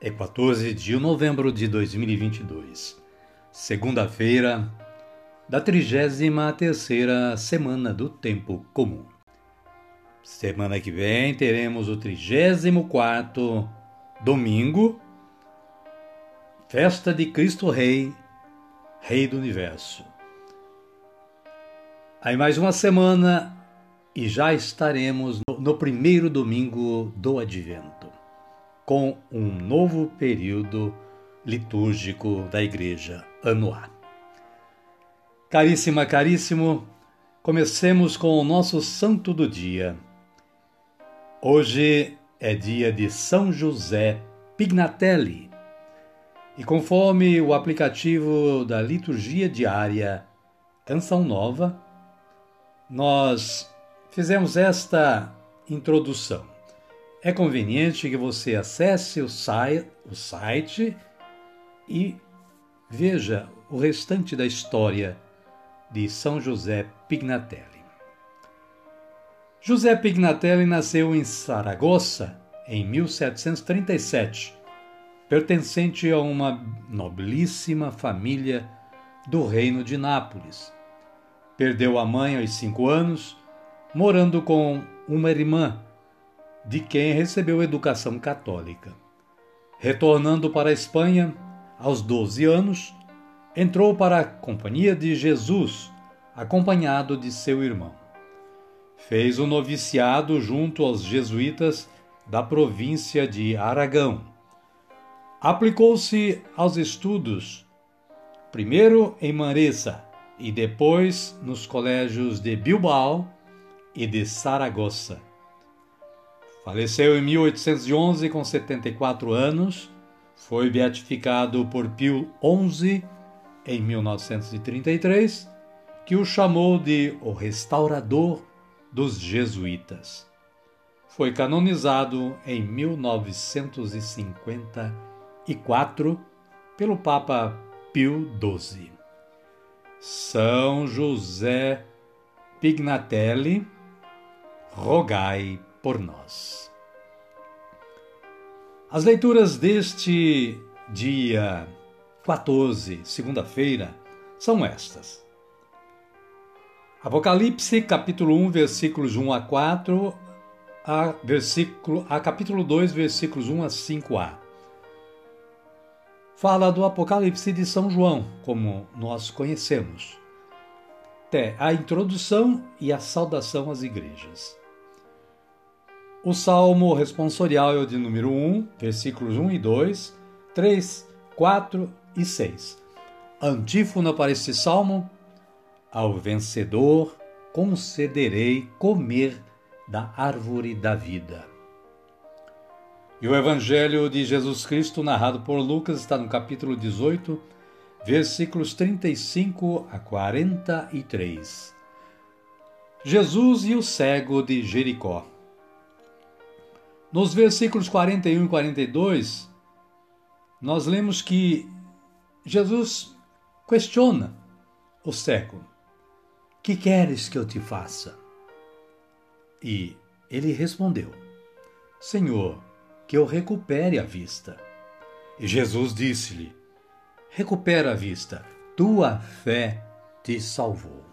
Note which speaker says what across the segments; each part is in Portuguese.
Speaker 1: é 14 de novembro de 2022, segunda-feira da 33ª semana do Tempo Comum. Semana que vem teremos o 34º domingo, festa de Cristo Rei, Rei do Universo. Aí mais uma semana e já estaremos no primeiro domingo do Advento com um novo período litúrgico da Igreja anual. Caríssima, caríssimo, comecemos com o nosso santo do dia. Hoje é dia de São José Pignatelli. E conforme o aplicativo da liturgia diária Canção Nova, nós fizemos esta introdução é conveniente que você acesse o, site e veja o restante da história de São José Pignatelli. José Pignatelli nasceu em Saragossa em 1737, pertencente a uma nobilíssima família do reino de Nápoles. Perdeu a mãe aos cinco anos, morando com uma irmã de quem recebeu educação católica. Retornando para a Espanha, aos 12 anos, entrou para a Companhia de Jesus, acompanhado de seu irmão. Fez o noviciado junto aos jesuítas da província de Aragão. Aplicou-se aos estudos, primeiro em Manresa e depois nos colégios de Bilbao e de Saragossa. Faleceu em 1811 com 74 anos, foi beatificado por Pio XI em 1933, que o chamou de o restaurador dos jesuítas. Foi canonizado em 1954 pelo Papa Pio XII. São José Pignatelli, rogai por nós. As leituras deste dia 14, segunda-feira, são estas. Apocalipse, capítulo 1, versículos 1 a 4, a, versículo, a capítulo 2, versículos 1 a 5a. Fala do Apocalipse de São João, como nós conhecemos. Até a introdução e a saudação às igrejas. O salmo responsorial é o de número 1, versículos 1 e 2, 3, 4 e 6. Antífona para este salmo: Ao vencedor concederei comer da árvore da vida. E o Evangelho de Jesus Cristo, narrado por Lucas, está no capítulo 18, versículos 35 a 43. Jesus e o cego de Jericó. Nos versículos 41 e 42, nós lemos que Jesus questiona o cego: Que queres que eu te faça? E ele respondeu: Senhor, que eu recupere a vista. E Jesus disse-lhe: Recupera a vista, tua fé te salvou.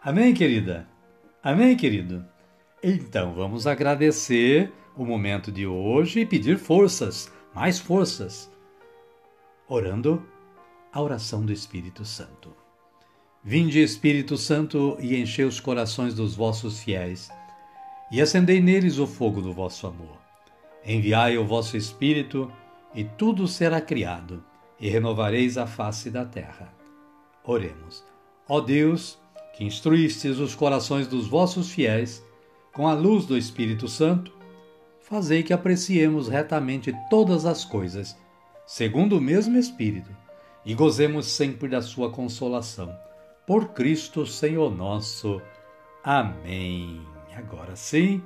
Speaker 1: Amém, querida? Amém, querido? Então vamos agradecer o momento de hoje e pedir forças, mais forças. Orando a oração do Espírito Santo. Vinde, Espírito Santo, e enchei os corações dos vossos fiéis, e acendei neles o fogo do vosso amor. Enviai o vosso Espírito, e tudo será criado, e renovareis a face da terra. Oremos. Ó Deus, que instruístes os corações dos vossos fiéis com a luz do Espírito Santo, fazei que apreciemos retamente todas as coisas, segundo o mesmo Espírito, e gozemos sempre da sua consolação. Por Cristo Senhor nosso. Amém. Agora sim,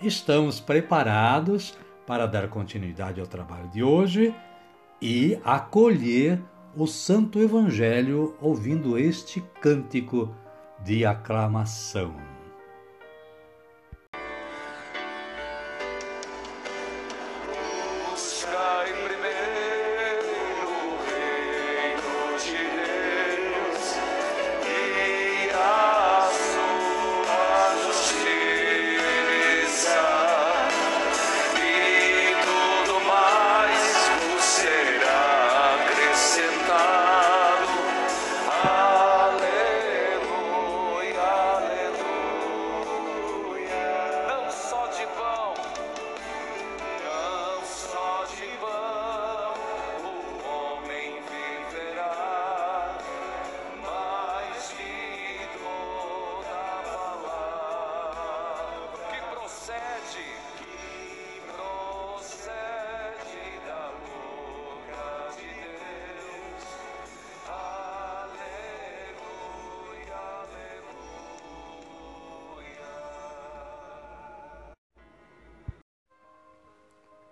Speaker 1: estamos preparados para dar continuidade ao trabalho de hoje e acolher o Santo Evangelho ouvindo este cântico de aclamação.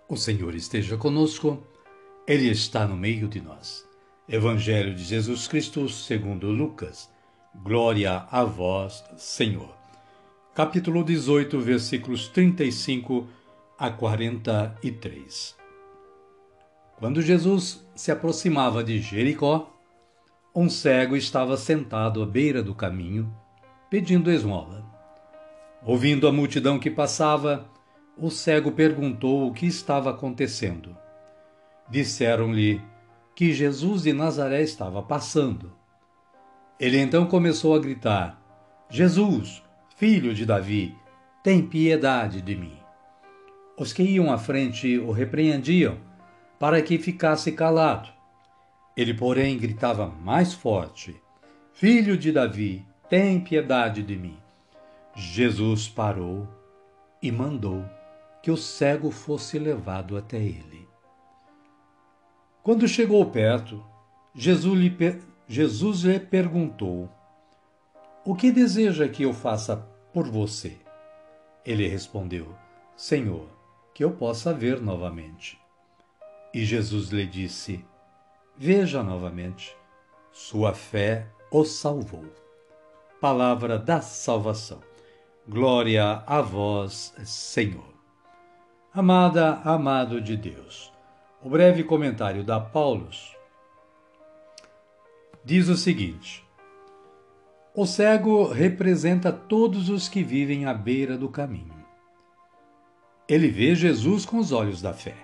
Speaker 1: O Senhor esteja conosco, Ele está no meio de nós. Evangelho de Jesus Cristo segundo Lucas. Glória a vós, Senhor. Capítulo 18, versículos 35 a 43. Quando Jesus se aproximava de Jericó, um cego estava sentado à beira do caminho, pedindo esmola. Ouvindo a multidão que passava, o cego perguntou o que estava acontecendo. Disseram-lhe que Jesus de Nazaré estava passando. Ele então começou a gritar: Jesus, filho de Davi, tem piedade de mim. Os que iam à frente o repreendiam para que ficasse calado. Ele, porém, gritava mais forte: Filho de Davi, tem piedade de mim. Jesus parou e mandou que o cego fosse levado até ele. Quando chegou perto, Jesus lhe, Jesus lhe perguntou: O que deseja que eu faça por você? Ele respondeu: Senhor, que eu possa ver novamente. E Jesus lhe disse: Veja novamente, sua fé o salvou. Palavra da salvação. Glória a vós, Senhor. Amada, amado de Deus. O breve comentário da Paulus diz o seguinte: O cego representa todos os que vivem à beira do caminho. Ele vê Jesus com os olhos da fé.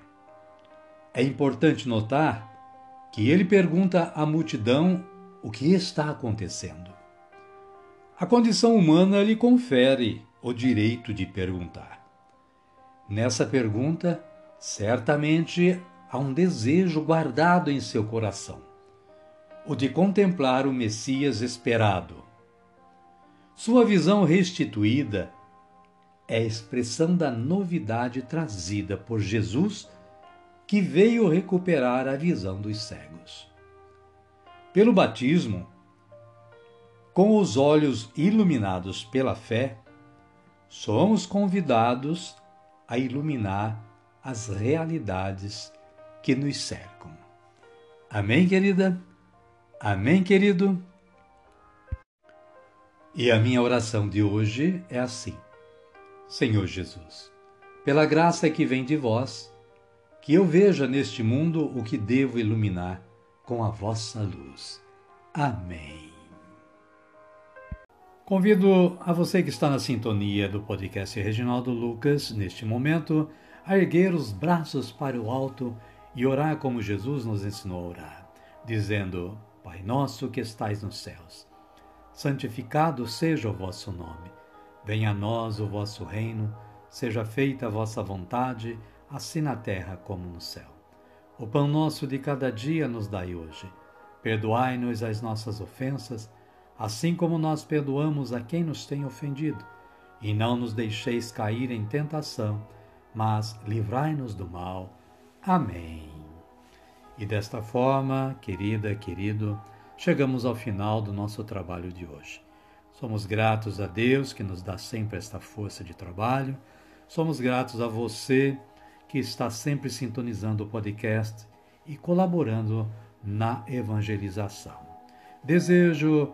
Speaker 1: É importante notar que ele pergunta à multidão o que está acontecendo. A condição humana lhe confere o direito de perguntar. Nessa pergunta, certamente há um desejo guardado em seu coração, o de contemplar o Messias esperado. Sua visão restituída é a expressão da novidade trazida por Jesus, que veio recuperar a visão dos cegos. Pelo batismo, com os olhos iluminados pela fé, somos convidados a iluminar as realidades que nos cercam. Amém, querida? Amém, querido? E a minha oração de hoje é assim: Senhor Jesus, pela graça que vem de vós, que eu veja neste mundo o que devo iluminar com a vossa luz. Amém. Convido a você que está na sintonia do podcast Reginaldo Lucas, neste momento, a erguer os braços para o alto e orar como Jesus nos ensinou a orar. dizendo: Pai nosso que estais nos céus, santificado seja o vosso nome. Venha a nós o vosso reino, seja feita a vossa vontade, assim na terra como no céu. O pão nosso de cada dia nos dai hoje. Perdoai-nos as nossas ofensas, assim como nós perdoamos a quem nos tem ofendido. E não nos deixeis cair em tentação, mas livrai-nos do mal. Amém. E desta forma, querida, querido, chegamos ao final do nosso trabalho de hoje. Somos gratos a Deus que nos dá sempre esta força de trabalho. Somos gratos a você que está sempre sintonizando o podcast e colaborando na evangelização. Desejo